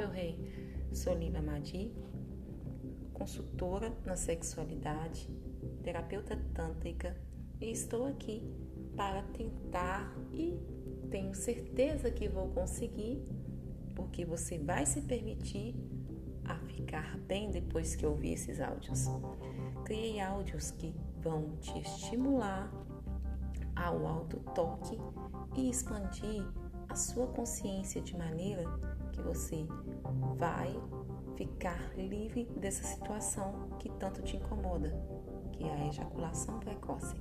meu rei. Sou Lila Madi, consultora na sexualidade, terapeuta tântrica e estou aqui para tentar e tenho certeza que vou conseguir, porque você vai se permitir a ficar bem depois que ouvir esses áudios. Criei áudios que vão te estimular ao alto toque e expandir a sua consciência de maneira que você vai ficar livre dessa situação que tanto te incomoda, que é a ejaculação precoce.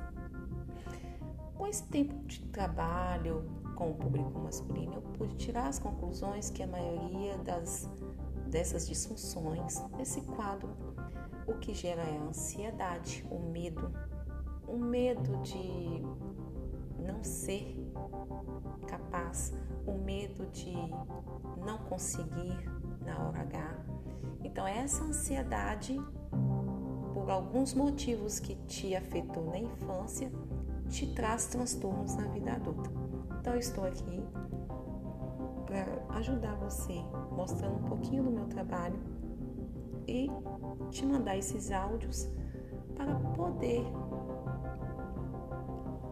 Com esse tempo de trabalho com o público masculino, eu pude tirar as conclusões que a maioria das, dessas disfunções, desse quadro, o que gera é a ansiedade, o medo, o medo de não ser capaz, o medo de não conseguir na hora H. Então, essa ansiedade, por alguns motivos que te afetou na infância, te traz transtornos na vida adulta. Então, eu estou aqui para ajudar você, mostrando um pouquinho do meu trabalho e te mandar esses áudios para poder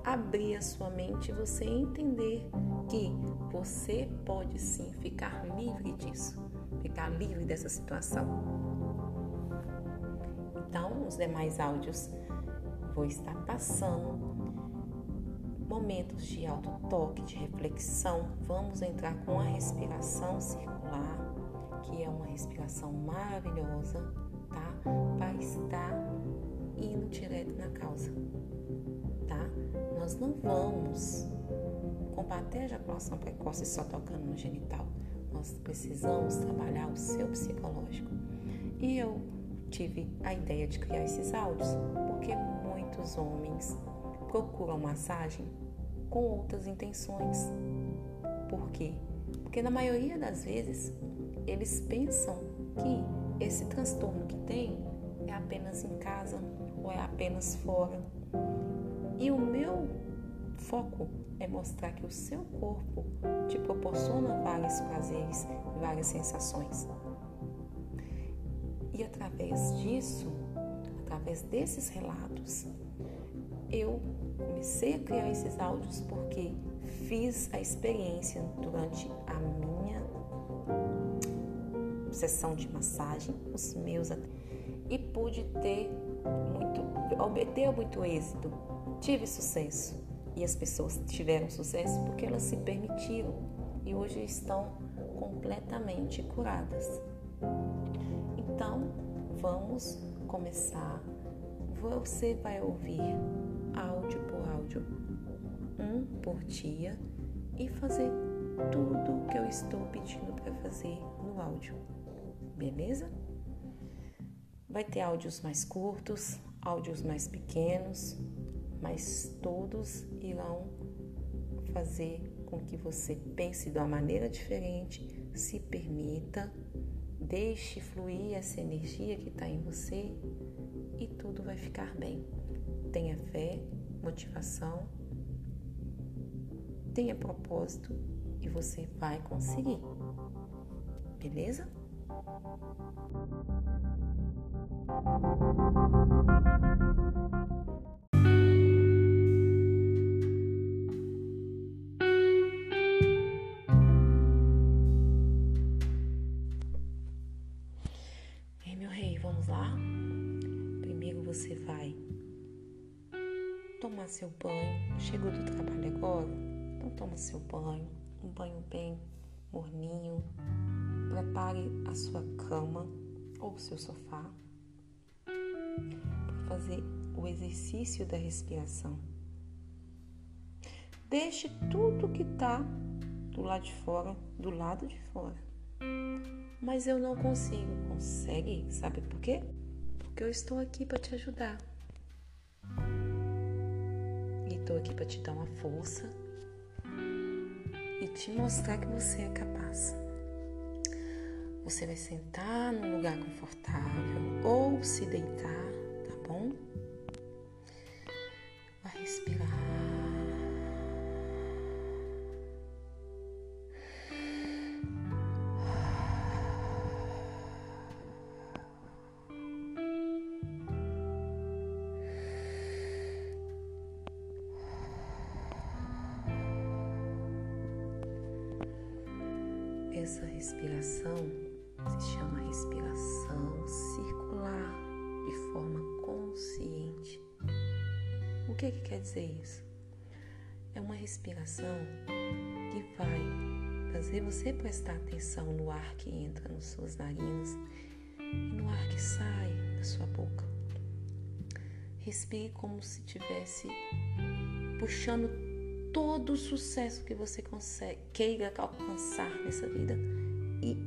abrir a sua mente e você entender que você pode sim ficar livre disso, ficar livre dessa situação. Então, os demais áudios vou estar passando momentos de alto toque, de reflexão. Vamos entrar com a respiração circular, que é uma respiração maravilhosa, tá? Para estar indo direto na causa tá? Nós não vamos combater a ejaculação precoce só tocando no genital. Nós precisamos trabalhar o seu psicológico. E eu tive a ideia de criar esses áudios porque muitos homens procuram massagem com outras intenções. Por quê? Porque na maioria das vezes eles pensam que esse transtorno que tem é apenas em casa ou é apenas fora. Foco é mostrar que o seu corpo te proporciona vários prazeres, várias sensações. E através disso, através desses relatos, eu comecei a criar esses áudios porque fiz a experiência durante a minha sessão de massagem, os meus e pude ter muito, obter muito êxito tive sucesso. E as pessoas tiveram sucesso porque elas se permitiram e hoje estão completamente curadas. Então, vamos começar. Você vai ouvir áudio por áudio, um por dia, e fazer tudo o que eu estou pedindo para fazer no áudio. Beleza? Vai ter áudios mais curtos, áudios mais pequenos, mas todos irão fazer com que você pense de uma maneira diferente, se permita, deixe fluir essa energia que está em você e tudo vai ficar bem. Tenha fé, motivação, tenha propósito e você vai conseguir. Beleza? seu toma seu banho, um banho bem morninho. Prepare a sua cama ou o seu sofá para fazer o exercício da respiração. Deixe tudo que está do lado de fora, do lado de fora. Mas eu não consigo. Consegue? Sabe por quê? Porque eu estou aqui para te ajudar. Estou aqui para te dar uma força e te mostrar que você é capaz. Você vai sentar num lugar confortável ou se deitar, tá bom? Essa respiração se chama respiração circular de forma consciente. O que, que quer dizer isso? É uma respiração que vai fazer você prestar atenção no ar que entra nas suas narinas e no ar que sai da sua boca. Respire como se estivesse puxando todo o sucesso que você consegue, queira alcançar nessa vida e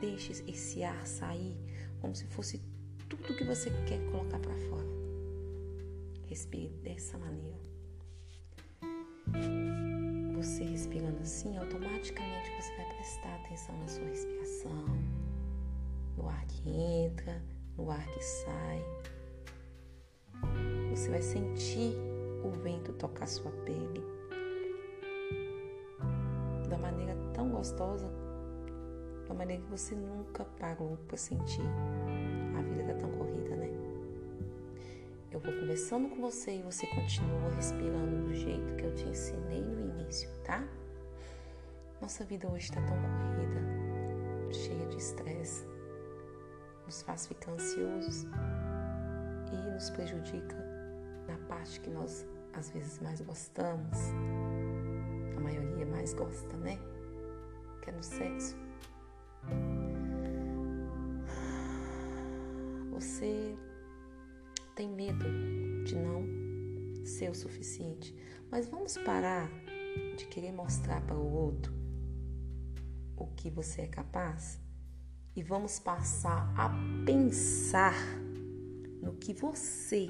deixe esse ar sair como se fosse tudo que você quer colocar para fora. Respire dessa maneira. Você respirando assim, automaticamente você vai prestar atenção na sua respiração, no ar que entra, no ar que sai. Você vai sentir o vento tocar sua pele da maneira tão gostosa, da maneira que você nunca parou para sentir. A vida tá tão corrida, né? Eu vou conversando com você e você continua respirando do jeito que eu te ensinei no início, tá? Nossa vida hoje está tão corrida, cheia de estresse, nos faz ficar ansiosos e nos prejudica na parte que nós às vezes mais gostamos, maioria mais gosta, né? Que é no sexo. Você tem medo de não ser o suficiente, mas vamos parar de querer mostrar para o outro o que você é capaz e vamos passar a pensar no que você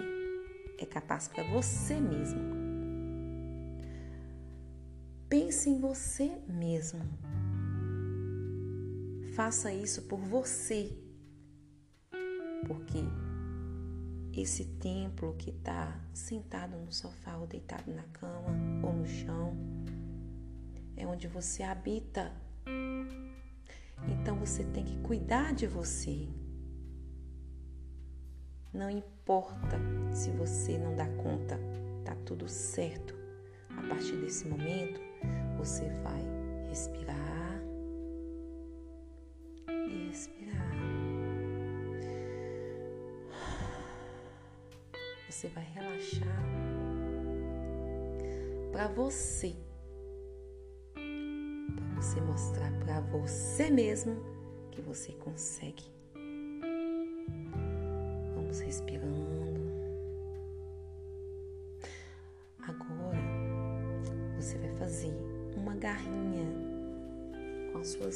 é capaz para você mesmo. Pense em você mesmo. Faça isso por você. Porque esse templo que está sentado no sofá ou deitado na cama ou no chão é onde você habita. Então você tem que cuidar de você. Não importa se você não dá conta, tá tudo certo. A partir desse momento, você vai respirar e respirar. Você vai relaxar para você, para você mostrar para você mesmo que você consegue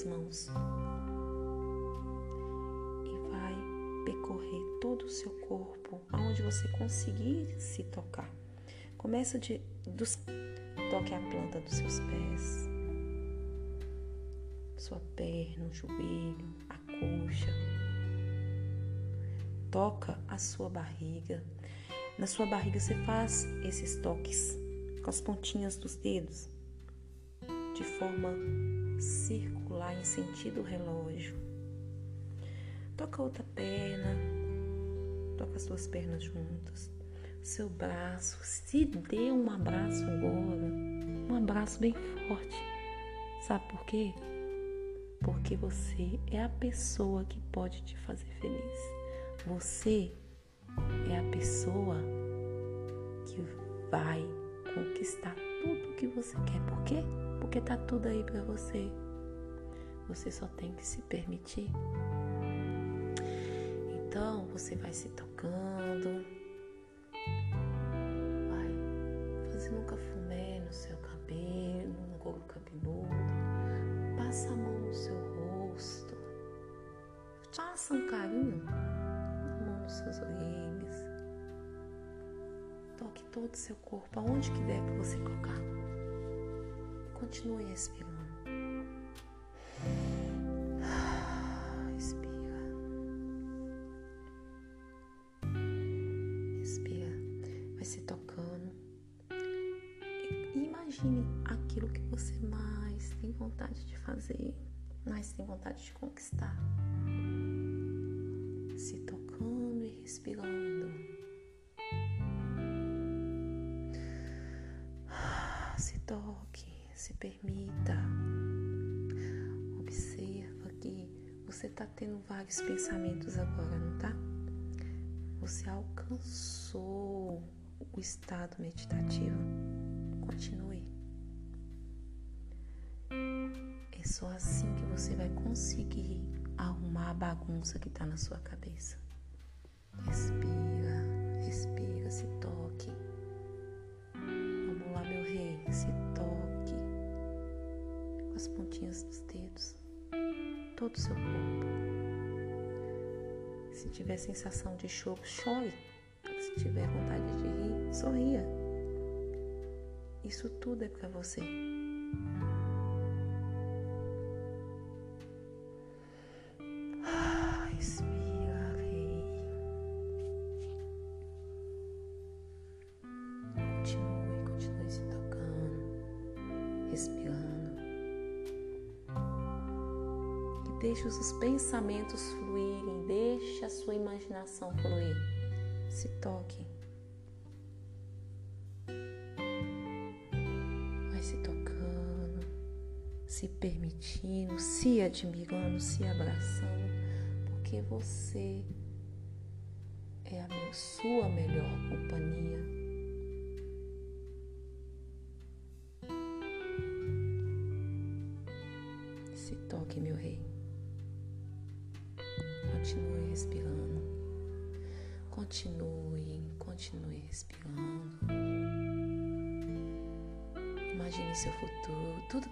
mãos e vai percorrer todo o seu corpo, aonde você conseguir se tocar. Começa de dos, toque a planta dos seus pés, sua perna, o joelho, a coxa toca a sua barriga. Na sua barriga você faz esses toques com as pontinhas dos dedos de forma circular em sentido relógio. Toca outra perna, toca as duas pernas juntas, seu braço, se dê um abraço agora, um abraço bem forte. Sabe por quê? Porque você é a pessoa que pode te fazer feliz. Você é a pessoa que vai conquistar tudo que você quer. Por quê? Porque tá tudo aí para você. Você só tem que se permitir. Então, você vai se tocando, vai fazendo um cafuné no seu cabelo, no couro cabeludo, passa a mão no seu rosto, faça um carinho nos seus orelhas. Toque todo o seu corpo, aonde que der para você colocar. Continue respirando. Se tocando. E imagine aquilo que você mais tem vontade de fazer, mais tem vontade de conquistar. Se tocando respirando. Se toque, se permita. Observe você está tendo vários pensamentos agora, não tá? Você alcançou o estado meditativo. Continue. É só assim que você vai conseguir arrumar a bagunça que está na sua cabeça. Respira, respira, se toque. Vamos lá, meu rei, se toque com as pontinhas dos dedos, todo o seu corpo. Se tiver sensação de choro, chore. Se tiver vontade de sorria. Isso tudo é para você. Deixe os pensamentos fluírem, deixe a sua imaginação fluir. Se toque. Se permitindo, se admirando, se abraçando, porque você é a sua melhor companhia.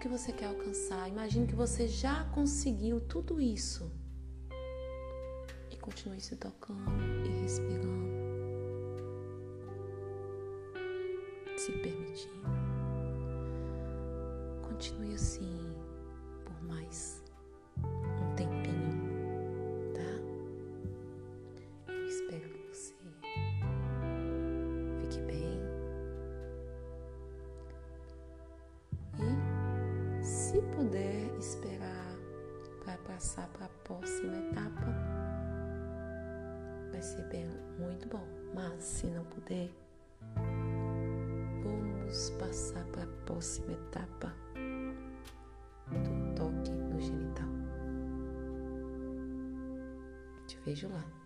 Que você quer alcançar. Imagine que você já conseguiu tudo isso. E continue se tocando e respirando. Se permitindo. Continue assim por mais passar para a próxima etapa, vai ser bem, muito bom. Mas se não puder, vamos passar para a próxima etapa do toque no genital. Te vejo lá.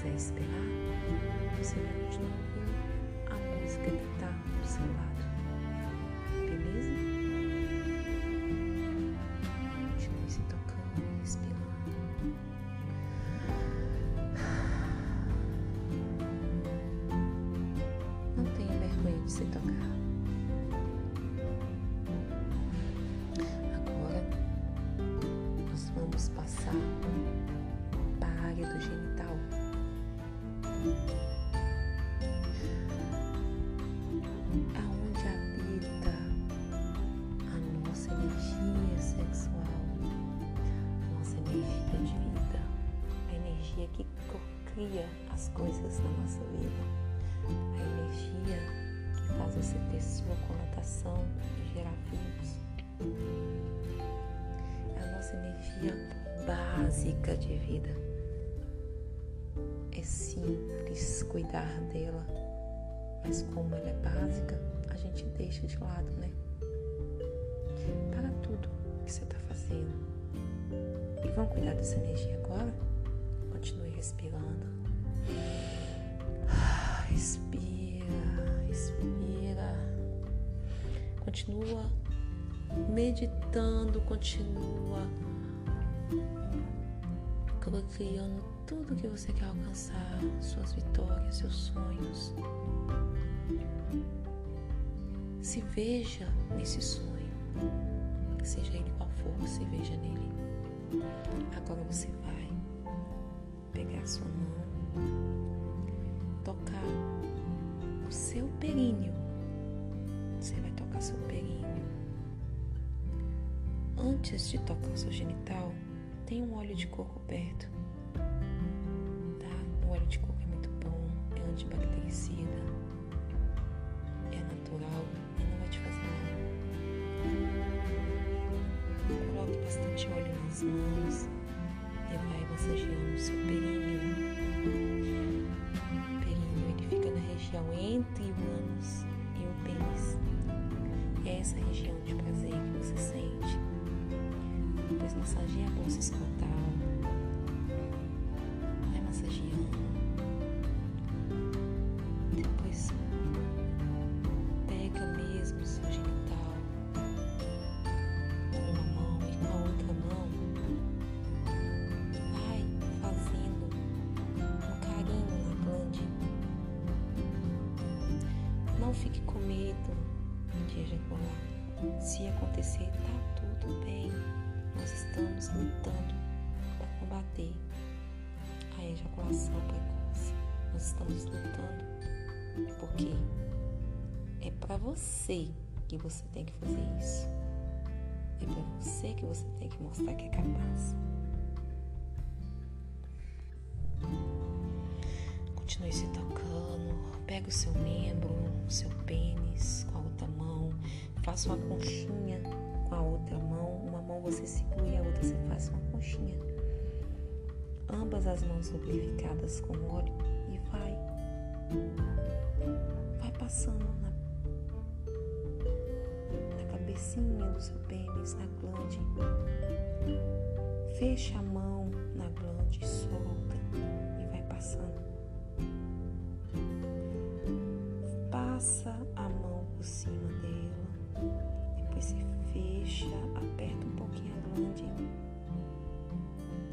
Quiser esperar, você vai continuar ouvindo a música que está do seu lado. se cria as coisas na nossa vida, a energia faz você ter sua conotação e gerar vínculos. É a nossa energia básica de vida. É simples cuidar dela, mas como ela é básica, a gente deixa de lado, né? Para tudo que você está fazendo. E vamos cuidar dessa energia agora? Respirando. Respira respira, continua meditando, continua criando tudo que você quer alcançar, suas vitórias, seus sonhos. Se veja nesse sonho, seja ele qual for, se veja nele. Agora você vai pegar sua mão tocar o seu períneo. Você vai tocar seu períneo. Antes de tocar seu genital, tem um óleo de coco perto. Tá? O óleo de coco é muito bom, é antibactericida, é natural e não vai te fazer mal. Coloque bastante óleo nas mãos vai massageando o seu períneo. O períneo ele fica na região entre o ânus e o pênis. É essa região de prazer que você sente. Depois massageia a bolsa escrotal. Se acontecer, tá tudo bem. Nós estamos lutando para combater a ejaculação precoce. Nós estamos lutando porque é para você que você tem que fazer isso. É para você que você tem que mostrar que é capaz. Continue se tocando. Pega o seu membro, o seu pênis outra mão. Faça uma conchinha com a outra mão. Uma mão você segura e a outra você faz uma conchinha. Ambas as mãos lubrificadas com óleo e vai. Vai passando na, na cabecinha do seu pênis, na glande. Fecha a mão na glande, solta e vai passando. Passa fecha, aperta um pouquinho a glande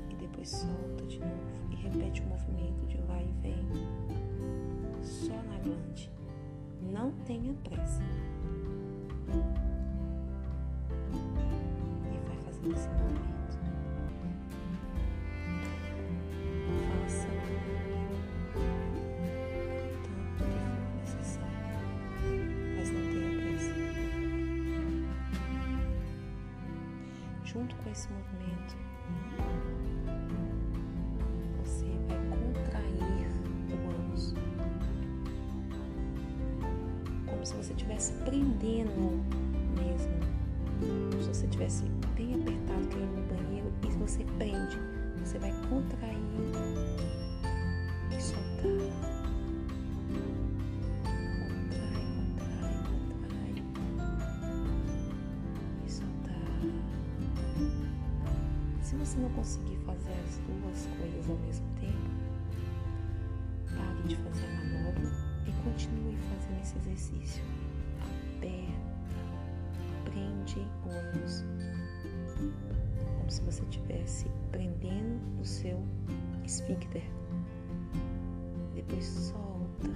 e depois solta de novo e repete o movimento de vai e vem só na glande. Não tenha pressa. E vai fazendo esse movimento. Com esse movimento, você vai contrair o ânus, como se você estivesse prendendo mesmo, como se você estivesse bem apertado querendo no banheiro e você prende, você vai contrair você não conseguir fazer as duas coisas ao mesmo tempo, pare de fazer a manobra e continue fazendo esse exercício. Aperta, prende o ânus, como se você estivesse prendendo o seu esfíncter. Depois solta,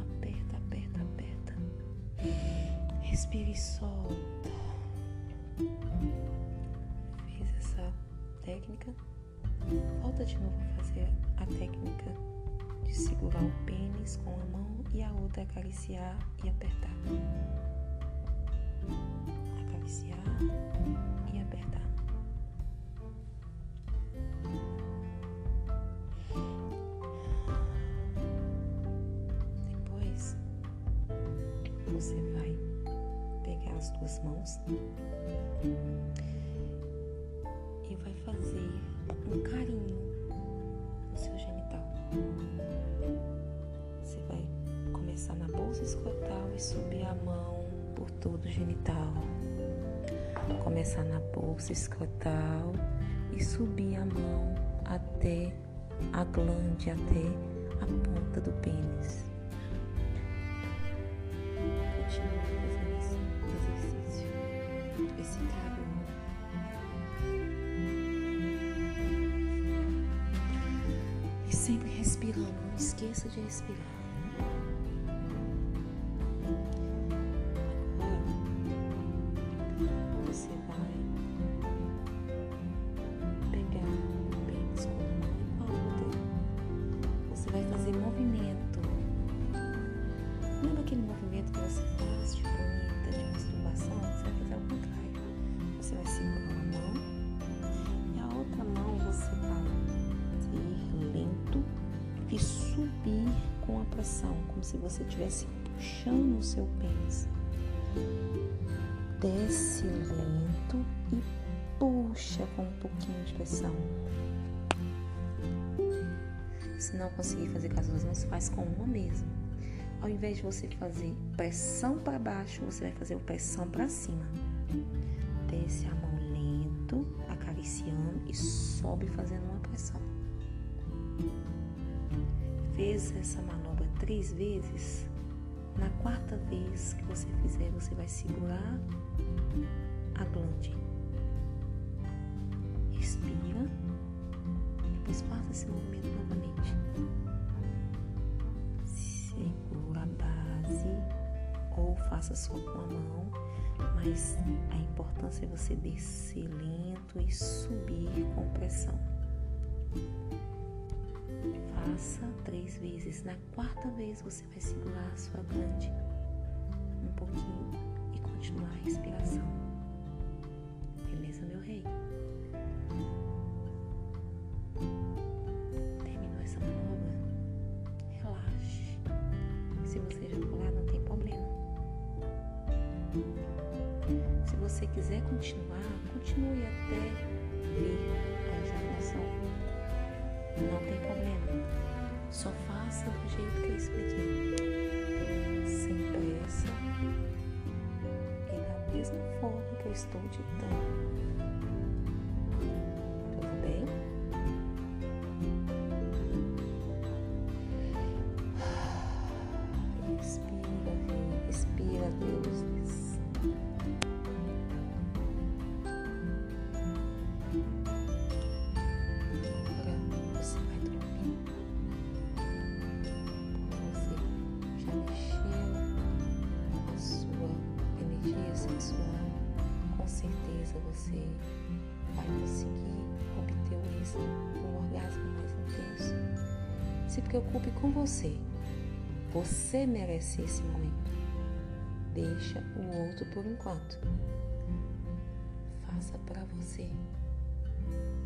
aperta, aperta, aperta. Respire e solta. Técnica? Volta de novo a fazer a técnica de segurar o pênis com a mão e a outra acariciar e apertar. Acariciar e apertar. Começar na bolsa escrotal e subir a mão até a glande, até a ponta do pênis. Continue fazendo exercício. E sempre respirando, não esqueça de respirar. Invés de você fazer pressão para baixo, você vai fazer pressão para cima. Desce a mão lento, acariciando e sobe fazendo uma pressão. Fez essa manobra três vezes. Na quarta vez que você fizer, você vai segurar a glande. Respira. Depois faça esse movimento novamente. Ou faça só com a mão, mas a importância é você descer lento e subir com pressão. Faça três vezes. Na quarta vez você vai segurar a sua glande um pouquinho e continuar a respiração. Estou ditando. Preocupe com você. Você merece esse momento. Deixa o outro por enquanto. Faça para você.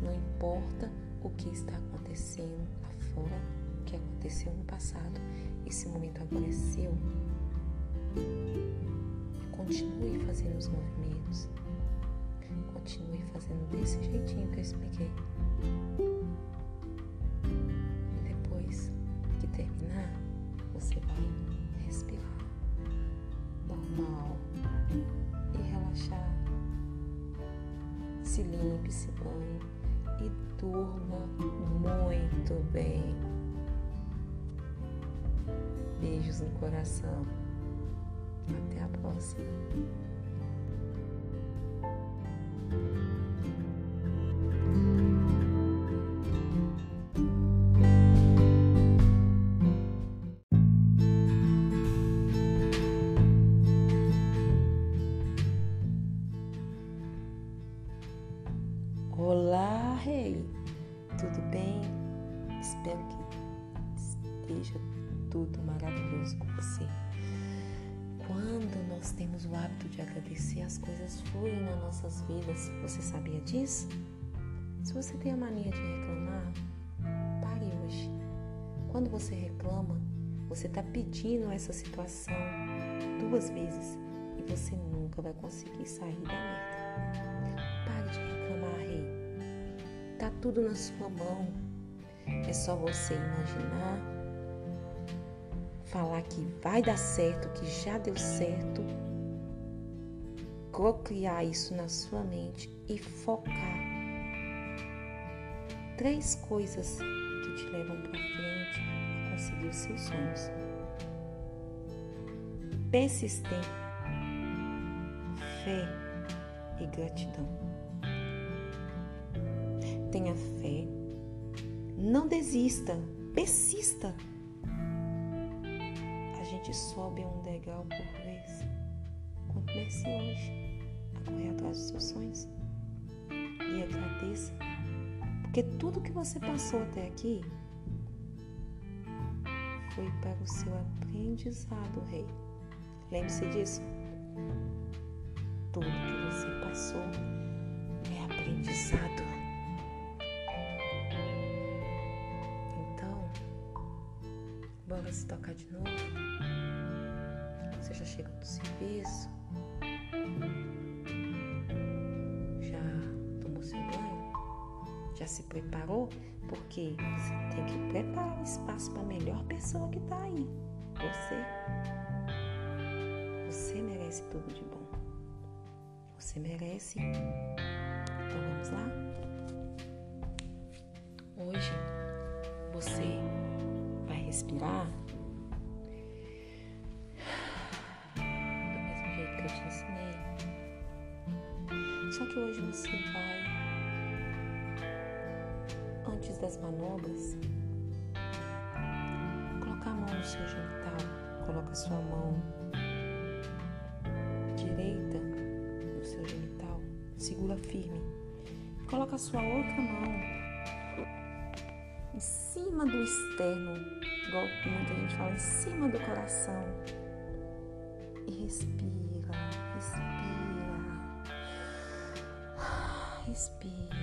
Não importa o que está acontecendo lá fora, o que aconteceu no passado. Esse momento agora é seu. Continue fazendo os movimentos continue fazendo desse jeitinho que eu expliquei. Se limpe, se banhe e durma muito bem. Beijos no coração. Até a próxima. Vai conseguir sair da merda. Pare de reclamar, rei. Tá tudo na sua mão. É só você imaginar, falar que vai dar certo, que já deu certo, procriar isso na sua mente e focar. Três coisas que te levam para frente a conseguir os seus sonhos. Persistência, fé e gratidão. Tenha fé, não desista, persista. A gente sobe um degrau por vez. Comece hoje a correr atrás dos seus sonhos e agradeça, porque tudo que você passou até aqui foi para o seu aprendizado, rei. Lembre-se disso tudo que você passou é aprendizado. Então, bora se tocar de novo. Você já chega do serviço. Já tomou seu banho? Já se preparou? Porque você tem que preparar o espaço para a melhor pessoa que está aí. Você. Você merece tudo de bom. Você merece. Então vamos lá? Hoje você vai respirar do mesmo jeito que eu te ensinei. Só que hoje você vai, antes das manobras, colocar a mão no seu genital, coloca a sua mão firme. Coloca a sua outra mão em cima do externo, igual muita gente fala, em cima do coração. E respira, respira, respira.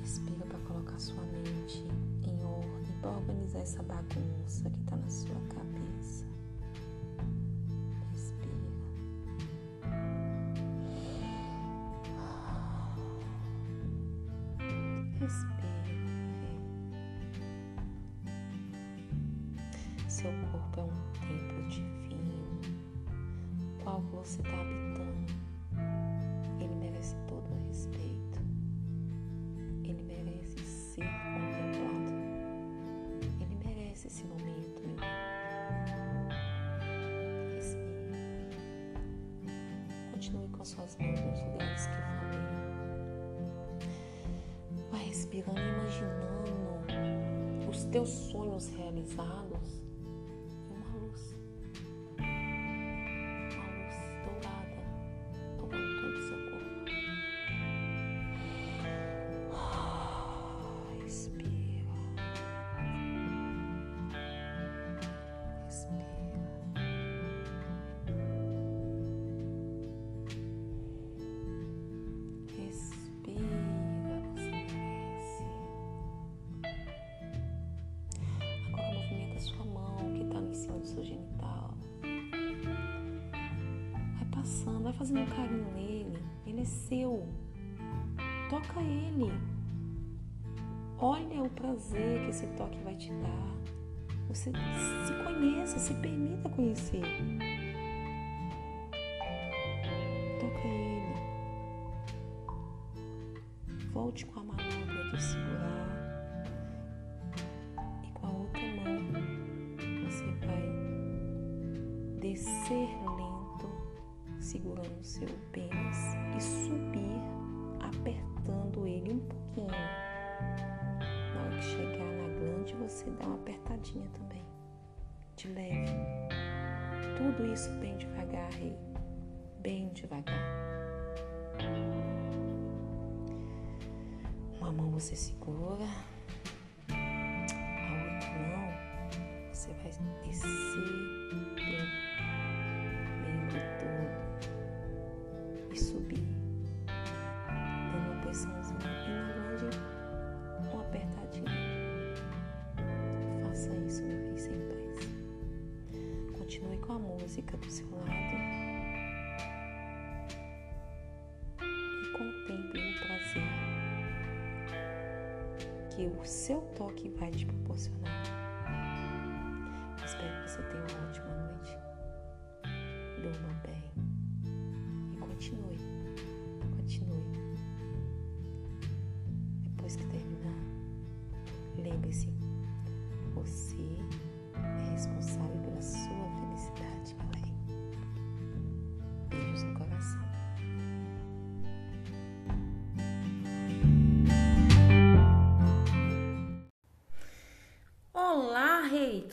Respira para colocar sua mente em ordem, para organizar essa bagunça que está na sua cabeça. Seu corpo é um templo divino, qual você está habitando. Ele merece todo o respeito. Ele merece ser contemplado. Ele merece esse momento, meu Respire. Continue com suas mãos nos lugares que eu falei respirando e imaginando os teus sonhos realizados prazer que esse toque vai te dar. Você se conheça, se permita conhecer. Toca ele. Volte com a manobra de segurar e com a outra mão você vai descer lento, segurando o seu pênis e subir, apertando ele um pouquinho. Chegar na glande, você dá uma apertadinha também, de leve. Tudo isso bem devagar, rei, bem devagar. Uma mão você segura, a outra mão você vai descer pelo membro todo e subir, dando uma posiçãozinha e na com a música do seu lado e contemple o prazer que o seu toque vai te proporcionar. Espero que você tenha uma ótima noite. Durma bem. E continue. Continue. Depois que terminar, lembre-se, você é responsável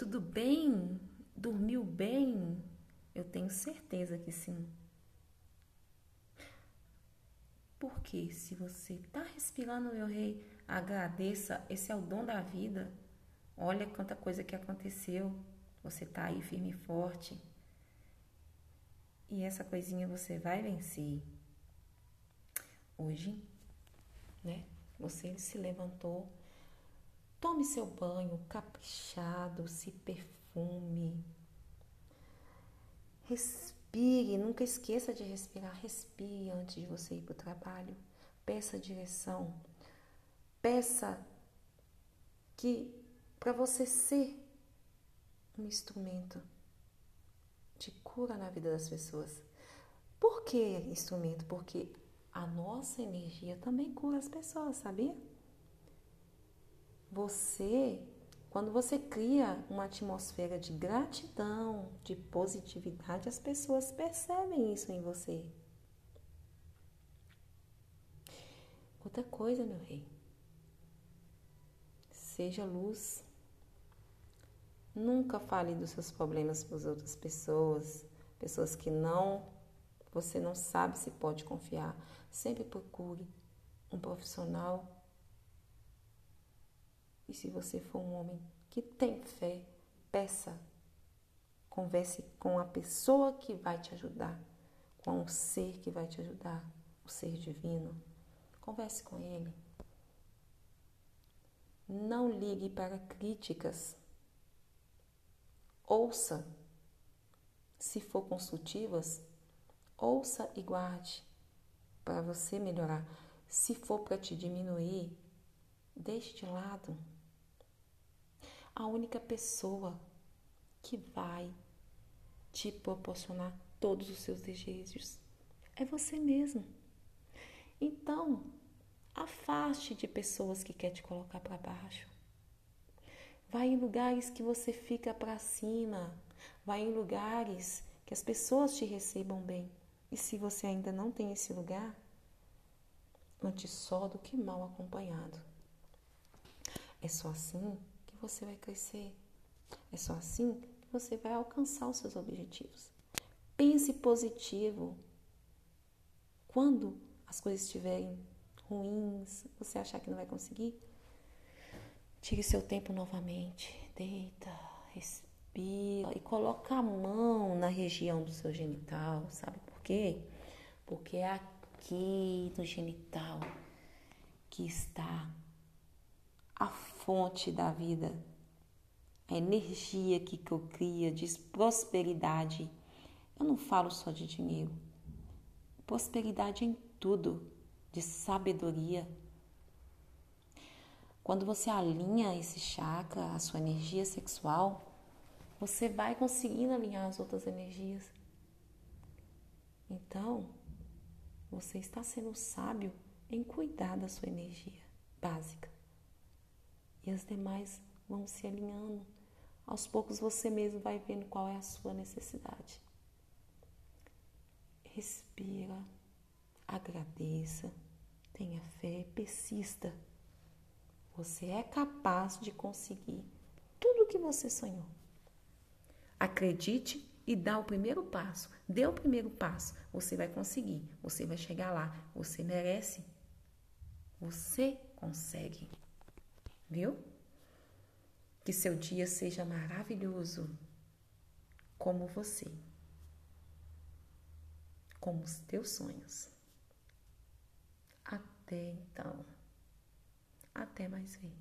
tudo bem? Dormiu bem? Eu tenho certeza que sim. Porque se você está respirando, meu rei, agradeça, esse é o dom da vida. Olha quanta coisa que aconteceu. Você está aí firme e forte. E essa coisinha você vai vencer. Hoje, né? Você se levantou Tome seu banho caprichado, se perfume. Respire, nunca esqueça de respirar. Respire antes de você ir para o trabalho. Peça direção. Peça que para você ser um instrumento de cura na vida das pessoas. Por que instrumento? Porque a nossa energia também cura as pessoas, sabia? Você, quando você cria uma atmosfera de gratidão, de positividade, as pessoas percebem isso em você. Outra coisa, meu rei, seja luz. Nunca fale dos seus problemas para as outras pessoas, pessoas que não você não sabe se pode confiar. Sempre procure um profissional. E se você for um homem que tem fé, peça. Converse com a pessoa que vai te ajudar, com o ser que vai te ajudar, o ser divino. Converse com ele. Não ligue para críticas. Ouça. Se for construtivas, ouça e guarde para você melhorar. Se for para te diminuir, deixe de lado. A única pessoa que vai te proporcionar todos os seus desejos é você mesmo. Então, afaste de pessoas que querem te colocar para baixo. Vai em lugares que você fica para cima. Vai em lugares que as pessoas te recebam bem. E se você ainda não tem esse lugar, antes só do que mal acompanhado. É só assim você vai crescer. É só assim que você vai alcançar os seus objetivos. Pense positivo. Quando as coisas estiverem ruins, você achar que não vai conseguir, tire seu tempo novamente. Deita, respira e coloca a mão na região do seu genital, sabe? quê? Porque é aqui no genital que está a fonte da vida, a energia que cria, diz prosperidade. Eu não falo só de dinheiro, prosperidade em tudo, de sabedoria. Quando você alinha esse chakra, a sua energia sexual, você vai conseguindo alinhar as outras energias. Então, você está sendo sábio em cuidar da sua energia básica. E as demais vão se alinhando. Aos poucos você mesmo vai vendo qual é a sua necessidade. Respira, agradeça, tenha fé, persista. Você é capaz de conseguir tudo o que você sonhou. Acredite e dá o primeiro passo. Dê o primeiro passo. Você vai conseguir. Você vai chegar lá. Você merece. Você consegue. Viu? Que seu dia seja maravilhoso. Como você. Como os teus sonhos. Até então. Até mais ver.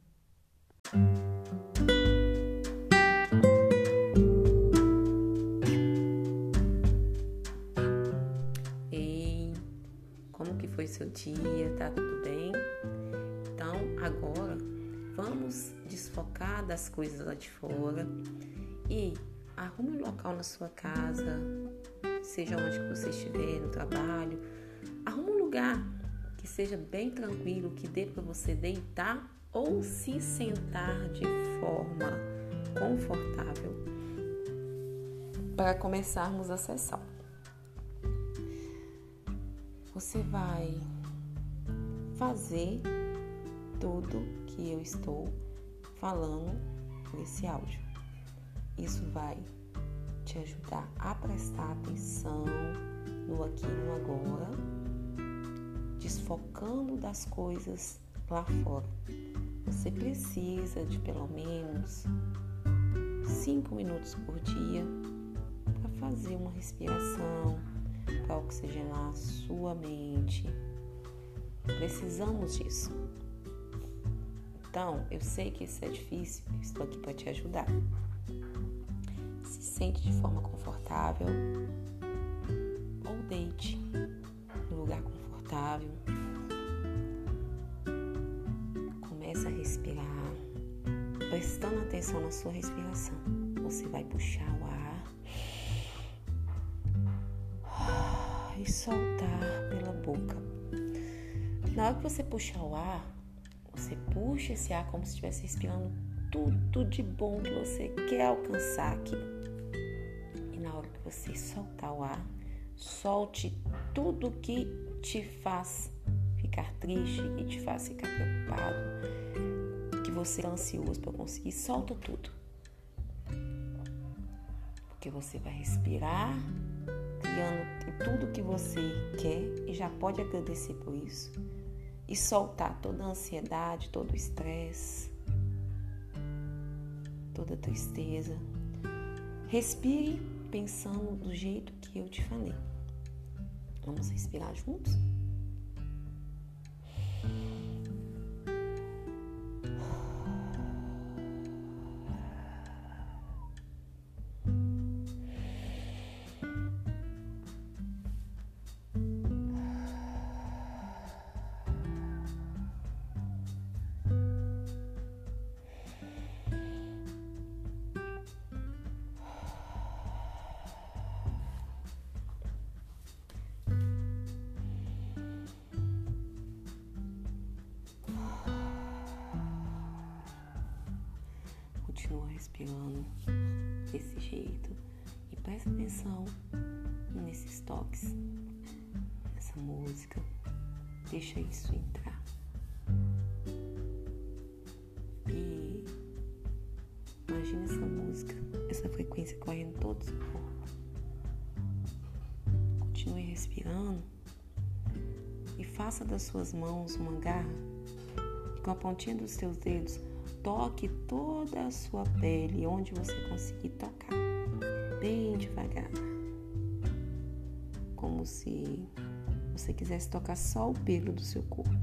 seu dia, tá tudo bem? Então, agora vamos desfocar das coisas lá de fora e arrume um local na sua casa, seja onde você estiver, no trabalho, arrume um lugar que seja bem tranquilo, que dê para você deitar ou se sentar de forma confortável para começarmos a sessão. Você vai fazer tudo que eu estou falando nesse áudio. Isso vai te ajudar a prestar atenção no aqui e no agora, desfocando das coisas lá fora. Você precisa de pelo menos 5 minutos por dia para fazer uma respiração para oxigenar a sua mente. Precisamos disso. Então, eu sei que isso é difícil, estou aqui para te ajudar. Se sente de forma confortável ou deite no lugar confortável. Comece a respirar, prestando atenção na sua respiração. Você vai puxar o ar e soltar pela boca. Na hora que você puxar o ar, você puxa esse ar como se estivesse respirando tudo de bom que você quer alcançar aqui. E na hora que você soltar o ar, solte tudo que te faz ficar triste, que te faz ficar preocupado, que você é ansioso para conseguir, solta tudo. Porque você vai respirar, criando tudo que você quer e já pode agradecer por isso e soltar toda a ansiedade, todo o estresse, toda a tristeza. Respire pensando do jeito que eu te falei. Vamos respirar juntos? Respirando desse jeito e presta atenção nesses toques, nessa música. Deixa isso entrar. E imagina essa música, essa frequência correndo todo o corpo. Continue respirando e faça das suas mãos uma garra com a pontinha dos seus dedos toque toda a sua pele onde você conseguir tocar, bem devagar, como se você quisesse tocar só o pelo do seu corpo.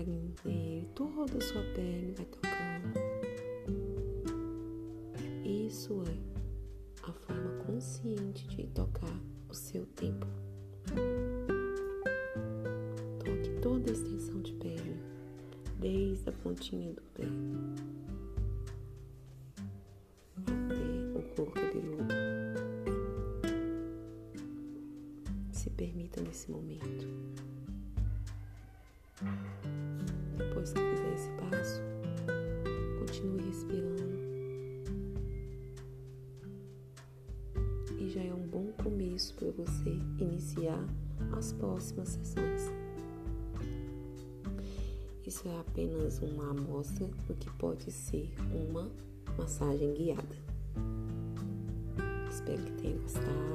Carinho nele, toda a sua pele vai tocando. Isso é a forma consciente de tocar o seu tempo. Toque toda a extensão de pele, desde a pontinha do as próximas sessões. Isso é apenas uma amostra do que pode ser uma massagem guiada. Espero que tenha gostado